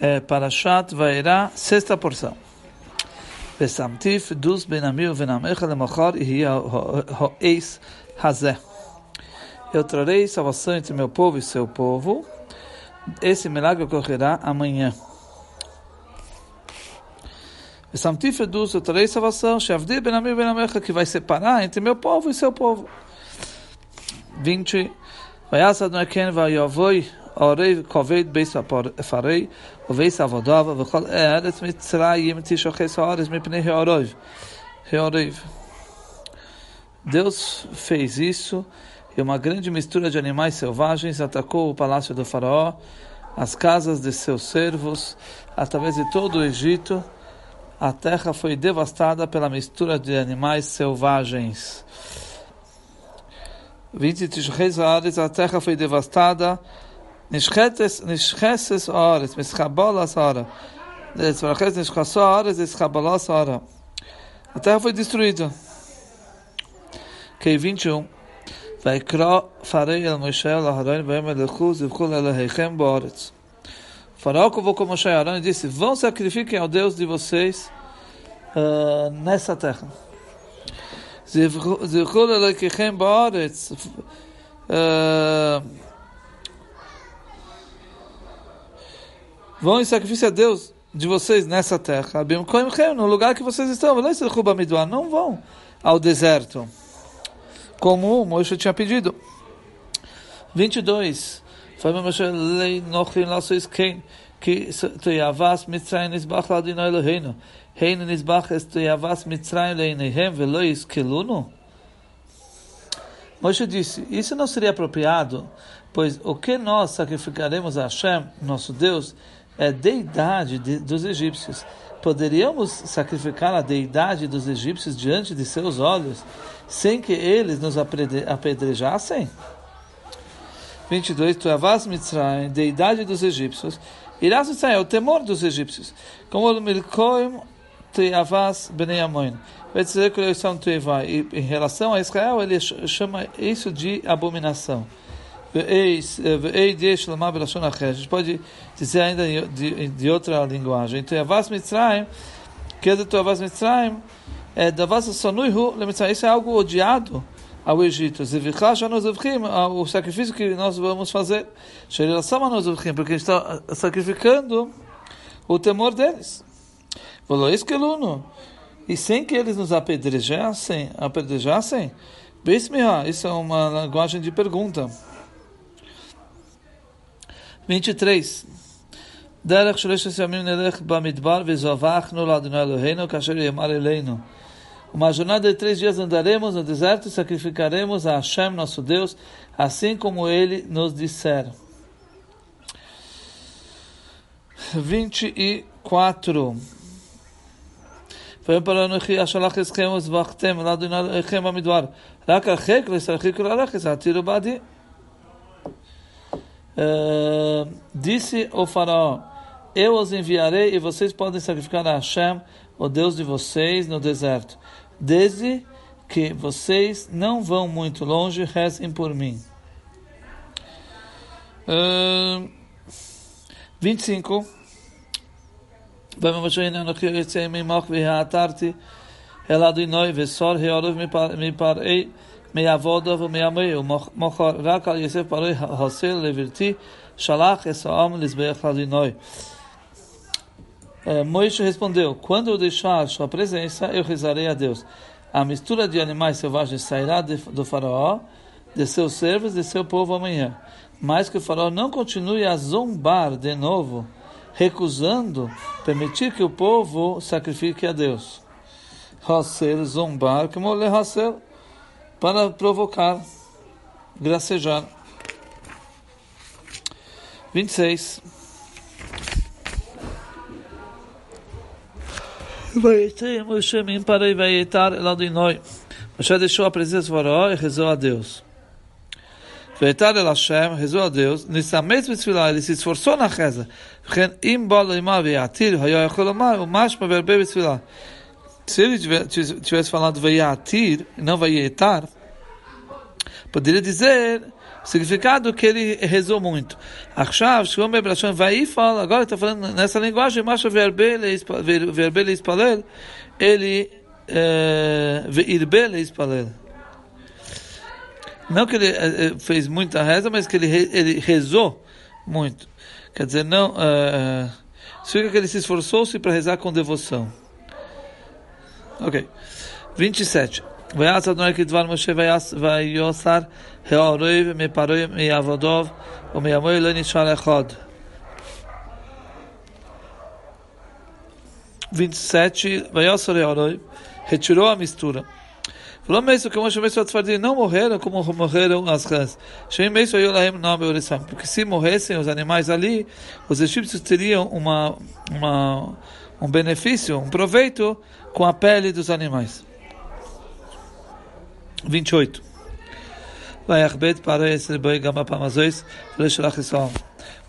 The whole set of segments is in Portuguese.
é, Parashat Vairá, sexta porção. Vesamtif dus benamil venamecha lemachar e eis hazé. Eu trarei salvação entre meu povo e seu povo. Esse milagre ocorrerá amanhã. Vesamtif dus, eu trarei salvação, shavdi benamil venamecha, que vai separar entre meu povo e seu povo. 20. Vayasad noeken vayavoi עורב כובד בייס הפרי ובייס עבודיו וכל ארץ מצרים תשוחס הארץ מפני העורב. העורב. Deus fez isso e uma grande mistura de animais selvagens atacou o palácio do faraó, as casas de seus servos, através de todo o Egito. A terra foi devastada pela mistura de animais selvagens. 23 anos a terra foi devastada נשחסס הארץ, מסחבל הסהרה. Desfaraches nishchasó a horas, descabaló a hora. A terra foi destruída. Que 21. Vai cró farei el Moshe el Aharon vai me lechu zivchul el heichem boaretz. Faraó convocou Moshe e Aharon e disse, vão sacrifiquem ao Deus de vocês uh, nessa terra. Zivchul el heichem boaretz. Uh, vão em sacrifício a Deus de vocês nessa terra, no lugar que vocês estão, não vão ao deserto, como Moisés tinha pedido. 22. Foi Moshe lei nochin lasois quem que toyavas mitzrayim nisbach ladino Eloheinu. Heinu nisbach es toyavas mitzrayim leinehem velo iskelunu. Moshe disse, isso não seria apropriado, pois o que nós sacrificaremos a Hashem, nosso Deus, é deidade de, dos egípcios. Poderíamos sacrificar a deidade dos egípcios diante de seus olhos, sem que eles nos apedrejassem? 22. Tu avas Mitzrayim, deidade dos egípcios. Irás o temor dos egípcios. Como o Milkoim Teavas Bnei Amoin. Em relação a Israel, ele chama isso de abominação. A gente pode dizer ainda de, de outra linguagem. Então, Avas Mitzrayim, que é do Avas Mitzrayim, é Davas Sonuihu Lemitzrayim. Isso é algo odiado ao Egito. O sacrifício que nós vamos fazer. Porque está sacrificando o temor deles. E sem que eles nos apedrejassem, apedrejassem, isso é uma linguagem de pergunta. 23. דרך שלושת ימים נלך במדבר וזבחנו לאדוני אלוהינו כאשר יאמר אלינו. Uma jornada de três dias andaremos no deserto e sacrificaremos a Hashem, nosso Deus, assim como ele nos disser. 24. ויאמר para אנוכי אשלח אתכם וזבחתם לאדוני אלוהיכם במדבר רק הרחק ושרחיקו ללכת עתירו בעדי É, disse o faraó, eu os enviarei e vocês podem sacrificar a Hashem, o Deus de vocês, no deserto, desde que vocês não vão muito longe, rezem por mim. É, uh, 25. Vamos ver no que eu me moco e a tarde. Ela do noi, vesor, reorov me parei me'avodav u'me'ameyu, mochor rak al Yosef paroi hosir levirti, shalach esa'am lisbeach halinoi. É, Moisés respondeu, quando eu deixar sua presença, eu rezarei a Deus. A mistura de animais selvagens sairá de, do faraó, de seus servos e seu povo amanhã. Mas que o faraó não continue a zombar de novo, recusando permitir que o povo sacrifique a Deus. Hassel zombar, como le Hassel para provocar, gracejar. 26. Vaietei Moshe mim para Vaietar Eladinoi. Moshe deixou a presença do faraó e rezou a Deus. Vaitar El Hashem, rezou a Deus. Nisamet Mitzvilah, ele se esforçou na reza. Chen im bolo ima veiatir, hayo yachol omar, umash maverbe Mitzvilah. Se ele tivesse falado Vayatir, não Vayetar, poderia dizer Significado que ele rezou muito. Achav, Shlomo Ebrashon, vai e fala, agora está falando nessa linguagem, Masha verbele espalel, ele irbele espalel. Não que ele fez muita reza, mas que ele, ele rezou muito. Quer dizer, não. Uh, significa que ele se esforçou-se para rezar com devoção. Ok. 27. Vai asa não é que Dvar Moshe vai yosar reoroiv me paroi me avodov me 27. Vai yosar reoroiv retirou a mistura. Falou mesmo que Moshe Mestre Atfardim não morreram como morreram as rãs. Shem Mestre Yolahem Nobe Orissam. Porque se morressem os animais ali, os egípcios teriam um benefício, um proveito com a pele dos animais. 28.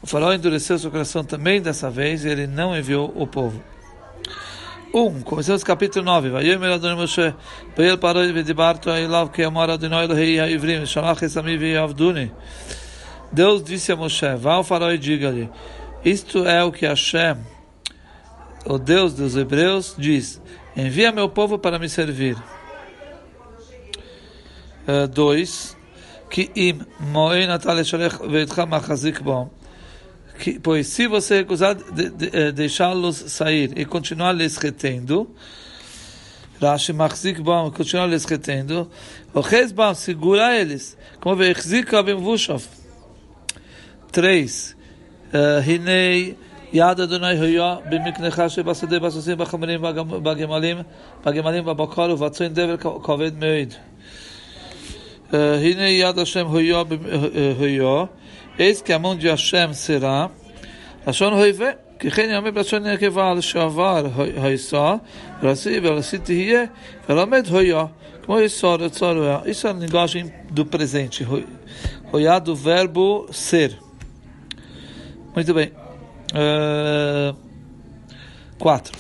O faraó endureceu seu coração também dessa vez e ele não enviou o povo. 1. Um, começamos capítulo 9. Vayomer Adonai Moshe, Bayel Paroi vedibarto ailav que amar Adonai Elohei haivrim, shalach esami veyavduni. Deus disse a Moshe, vá ao faraó e diga-lhe, isto é o que Hashem, o Deus dos hebreus, diz, envia meu povo para me servir. 2. Que im moen bom. Pois se você recusar de, de, de, deixá-los sair e continuar lhes retendo, Rashi machzik bom, continuar lhes retendo, o bom segura eles, como veichzik abim vushov. 3. Hinei יד אדוני היה במקנך שבשדה בסוסים בחמרים בגמלים בגמלים בבקר ובצוין דבל כבד מאוד הנה יד השם היה, eis que a mão de Hashem será לשון הויבה, כי כן יאמר בלשון נקבה לשעבר היסה, ולעשי ולעשי תהיה, ולמד הויה, כמו יסה רצה רויה. Isso é a linguagem do presente, hoia do verbo ser. Muito bem. Uh, quatro.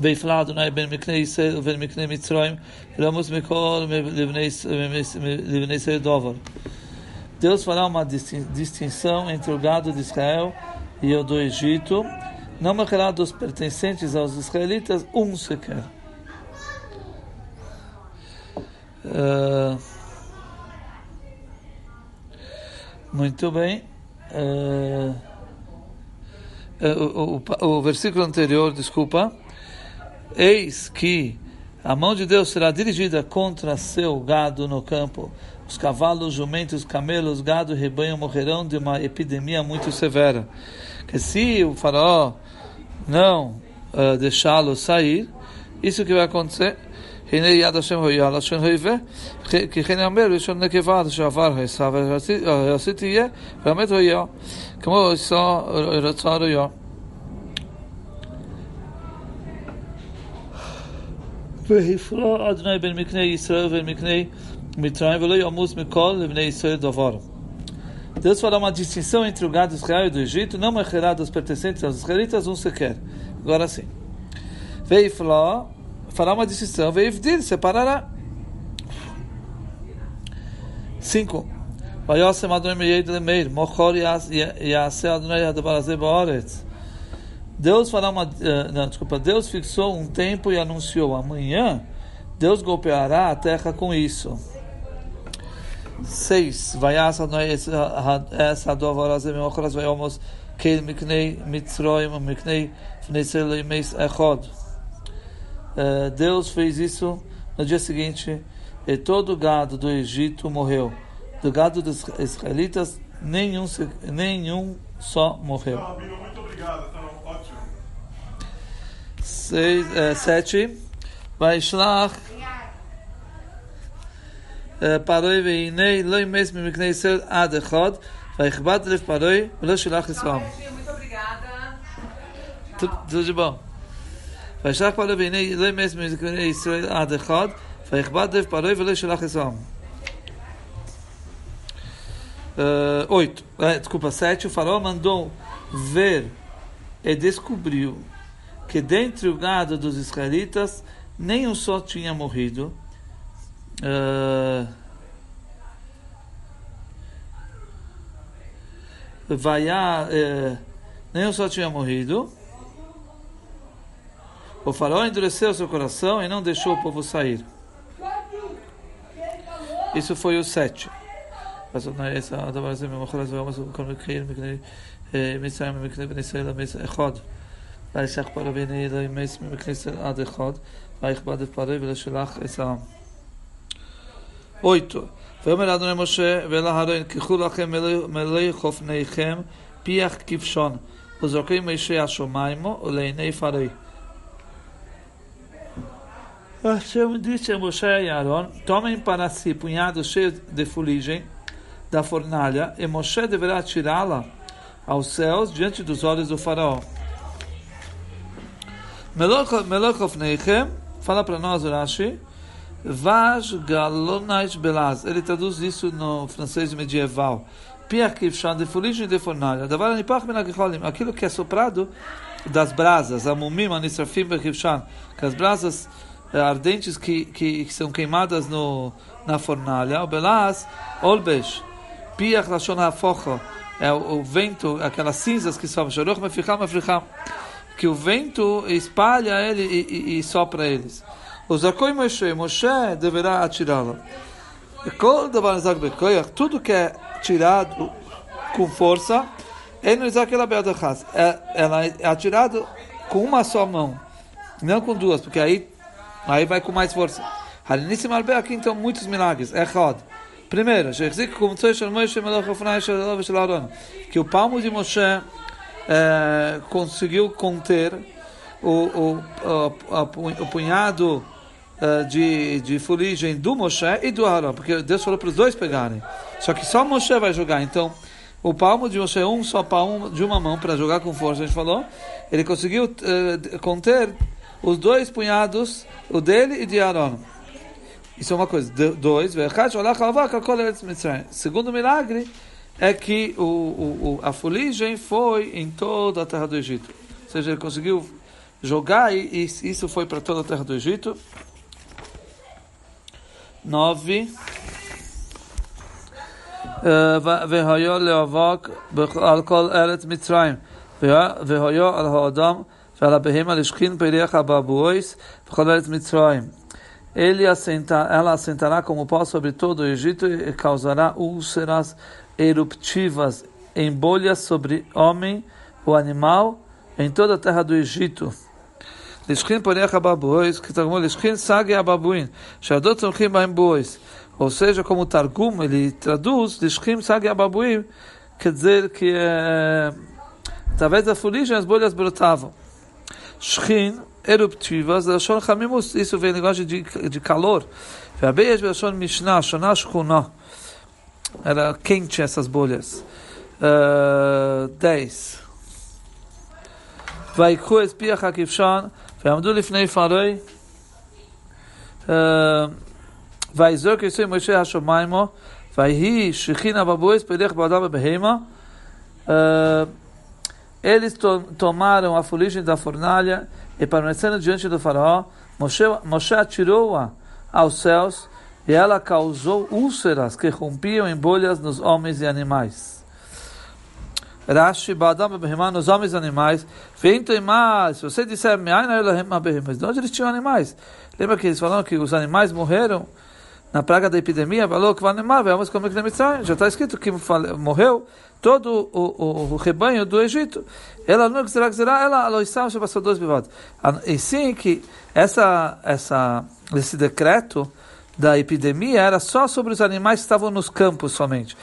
ויפלא אדוני בין מקנה ישראל ובין מקנה מצרים, ולעמוס מכל לבני ישראל דובר. Deus fará uma distinção entre o gado de Israel e o do Egito. Não morrerá dos pertencentes aos israelitas um sequer. Uh, muito bem. Uh, o, o, o, versículo anterior, desculpa. Eis que a mão de Deus será dirigida contra seu gado no campo. Os cavalos, jumentos, camelos, gado e rebanho morrerão de uma epidemia muito severa. Que se o faraó não uh, deixá-lo sair, isso que vai acontecer. הנה יד השם היה לשון הווה, כי כן יאמר לשון נקבה שעבר עשה ועשיתי יהיה, באמת היה, כמו עשה רצה ראויה. והפרע אדוני בין מקנה ישראל ובין מקנה מצרים ולא ימוס מכל לבני ישראל דבר. Deus fará uma distinção entre o gado de Israel e do Egito, não morrerá dos pertencentes aos israelitas um sequer. Agora sim. Veifló fará uma distinção, veivdil, separará. 5. Vayosem Adonai Meir Lemeir, Mochor Yase Adonai Adabaraze Boaretz. Deus fará uma. Eh, não, desculpa. Deus fixou um tempo e anunciou: amanhã Deus golpeará a terra com isso. 6. Vayasa Adonai essa Adabaraze Mochoras Vayomos Keil Miknei Mitzroim Miknei Fnei Seloimeis Echod. Eh, Deus fez isso no dia seguinte e todo o gado do Egito morreu. Do gado dos israelitas, nenhum, nenhum só morreu. Muito obrigado, então, ótimo. Seis, eh, sete. Vaishlach. Eh, paroi veinei, loi mesmo me kneisel ad echod, vaichbad lev paroi, velo shilach Muito obrigada. Tudo de bom. וישלח פרוי והנה לא ימס ממקנה ישראל עד אחד ויכבד לב פרוי ולא שלח ישראל. Uh, oito, uh, desculpa, sete, o faraó mandou ver e descobriu que dentre o gado dos israelitas nenhum só tinha morrido. Uh, vaiá, eh, nenhum só tinha morrido. O faraó endureceu seu coração e não deixou o povo sair. Isso foi o sete. וישך פרעה בעיני אלוהים מס מכנסת עד אחד, ויכבד את פרעה ולשלח את העם. אויטו, ואומר אדוני משה ולהרון, קחו לכם מלא חופניכם, פיח כבשון, וזורקים מישי השמיימו ולעיני פרעה. Hashem disse a Moshe e Aaron: Tomem para si punhados cheios de fuligem da fornalha, e Moshe deverá tirá-la aos céus diante dos olhos do faraó. Melokov Neichem, fala para nós, Rashi, Vaj Galonais Belaz. Ele traduz isso no francês medieval. Piach Kivshan de fuligem de fornalha. Aquilo que é soprado das brasas, Amumim Anisrafim Bekivshan. Que as brasas ardentes que, que, que, são queimadas no, na fornalha. O Belaz, Olbesh, Piach Lashon HaFocho, é o, o, vento, aquelas cinzas que sobem, Shoroch Meficham Meficham, que o vento espalha ele e, e, e sopra eles. O Zakoi Moshe, Moshe deverá atirá-la. Tudo que é tirado com força, é, ela é atirado com uma só mão, não com duas, porque aí Aí vai com mais força. Halinissim Albe, aqui então muitos milagres. É Echad. Primeiro, que o palmo de Moshe é, conseguiu conter o, o, o, o punhado uh, de, de fuligem do Moshe e do Aaron, porque Deus falou para os dois pegarem. Só que só Moshe vai jogar, então o palmo de Moshe, um só palmo de uma mão para jogar com força, a gente falou, ele conseguiu uh, conter os dois punhados, o dele e de Aaron. Isso é uma coisa. Dois, segundo milagre é que o, o, a fuligem foi em toda a terra do Egito. Ou seja, ele conseguiu jogar e, e isso foi para toda a terra do Egito. Nove. והיו להאבק על כל ארץ מצרים, והיו על האדם ועל הבהמה לשכין פריח אבבוis וכל ארץ מצרים. Ele assenta, ela assentará como pó sobre todo o Egito e causará úlceras eruptivas em bolhas sobre homem ou animal em toda a terra do Egito. Lishkin poriach ababuois, que Targum Lishkin sage ababuin, shadot tzomchim baim bois. Ou seja, como o Targum ele traduz, Lishkin sage ababuim, quer dizer que é, através da fuligem as bolhas brotavam. Shkin, eruptivas, Lashon Chamimus, isso vem em linguagem de, de calor. Ve'abeias Lashon Mishnah, Shonah Shchunah. Era quente essas bolhas. Uh, 10. ויקחו את פיח הכבשן ועמדו לפני פרוי ויזרוק יסוי משה השמיימו ויהי שכינה בבויס פרח באדם ובהמה eles tomaram a fuligem da fornalha e permanecendo diante do faraó, Moshe, Moshe atirou-a aos céus e ela causou úlceras que rompiam em bolhas nos homens e animais. Rashi, Badam Behemah, nos homens e animais. Vem mais, se você disser, de onde eles tinham animais? Lembra que eles falaram que os animais morreram na praga da epidemia? Falou que vamos comer que Já está escrito que morreu todo o, o, o, rebanho do Egito. Ela não será que será ela aloição já passou dois bivados. E sim que essa essa esse decreto da epidemia era só sobre os animais que estavam nos campos somente.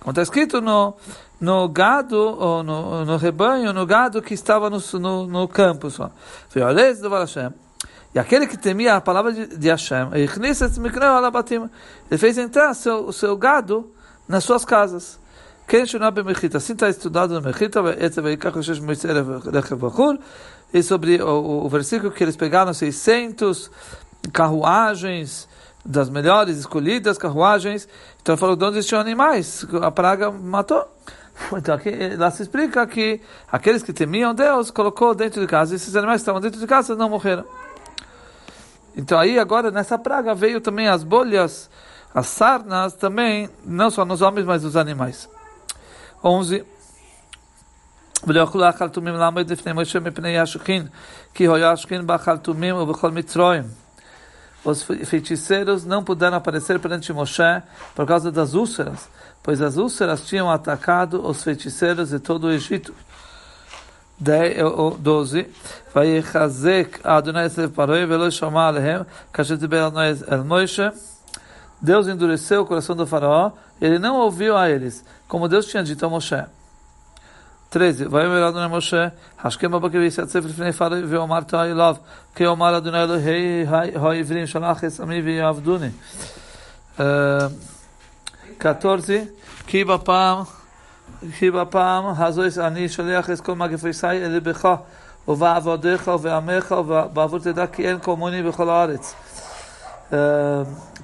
Como está escrito no, no gado, ou no, no rebanho, no gado que estava no, no, no campo só. E aquele que temia a palavra de, de Hashem, ele fez entrar seu, seu gado nas suas casas. Assim está estudado no Mechita, e sobre o, o versículo que eles pegaram 600 carruagens das melhores escolhidas carruagens. Então falou de onde existiam animais, a praga matou. Então aqui, lá se explica que aqueles que temiam Deus colocou dentro de casa, esses animais que estavam dentro de casa não morreram. Então aí agora nessa praga veio também as bolhas, as sarnas também, não só nos homens, mas nos animais. 11. ולאכלו החלטומים לעמוד לפני משה מפני השכין, כי היה השכין בחלטומים ובכל מצרים. Os feiticeiros não puderam aparecer perante Moshe por causa das úlceras, pois as úlceras tinham atacado os feiticeiros de todo o Egito. 10 ou 12, vai Yechazek Adonai se Sev Paroi, Velo Shomá Alehem, Kashet El Moishe, Deus endureceu o coração do faraó, ele não ouviu a eles, como Deus tinha dito a Moshe. 13. Vai melhor Adonai Moshe, Hashkem Abakev Yisatsev Lifnei Faroi, Veomar Toa Ilov, Que Omar Adonai Elohei, Hoi Ivrim, Shalach Esami Veavduni. 14. Eh, que Bapam... כי בפעם הזו אני שולח את כל מגפי סי אל לבך ובעבדיך ובעמך ובעבור תדע כי אין כמוני בכל הארץ.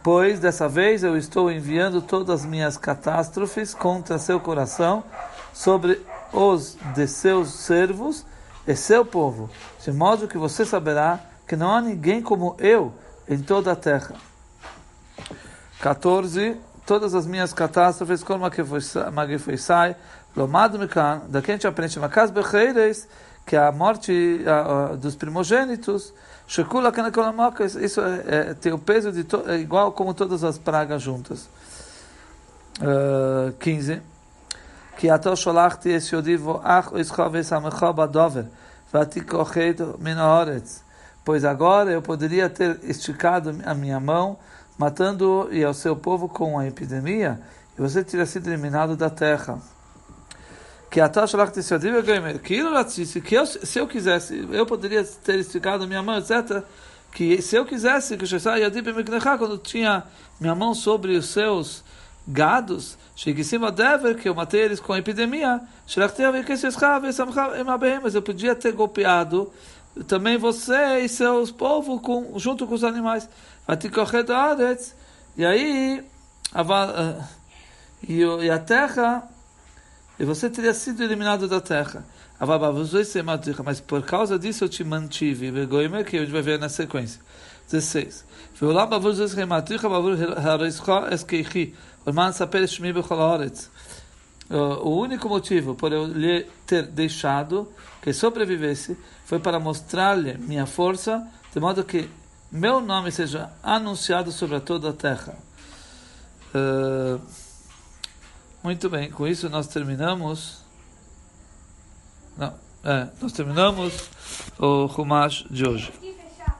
Pois dessa vez eu estou enviando todas as minhas catástrofes contra seu coração sobre os de seus servos e seu povo, de modo que você saberá que não há ninguém como eu em toda a terra. 14. Todas as minhas catástrofes, como a que foi sai, lomado mikan, daqui a gente aprende Makas Becheires, que é a morte a, a, dos primogênitos, Shekula Kanakolamaka, isso é, é, tem o peso de to, é igual como todas as pragas juntas. Uh, 15. כי אתה שלחתי את יהודי ואח איסך ושמך בדובר, ותיקוחד מן הארץ. Pois agora eu poderia ter esticado a minha mão, matando e ao seu povo com a epidemia, e você teria sido eliminado da terra. Que a taxa que eu, se eu quisesse, eu poderia ter esticado minha mão, etc. Que se eu quisesse, que quando tinha minha mão sobre os seus gados, que eu matei eles com a epidemia, mas eu podia ter golpeado também você e seus povos com, junto com os animais. E aí, a, e a terra, e você teria sido eliminado da terra. Mas por causa disso eu te mantive, que a gente vai ver na sequência. 16. O único motivo por eu lhe ter deixado que sobrevivesse foi para mostrar-lhe minha força, de modo que meu nome seja anunciado sobre toda a terra. Uh, muito bem, com isso nós terminamos. Não, é, nós terminamos o Humash de hoje.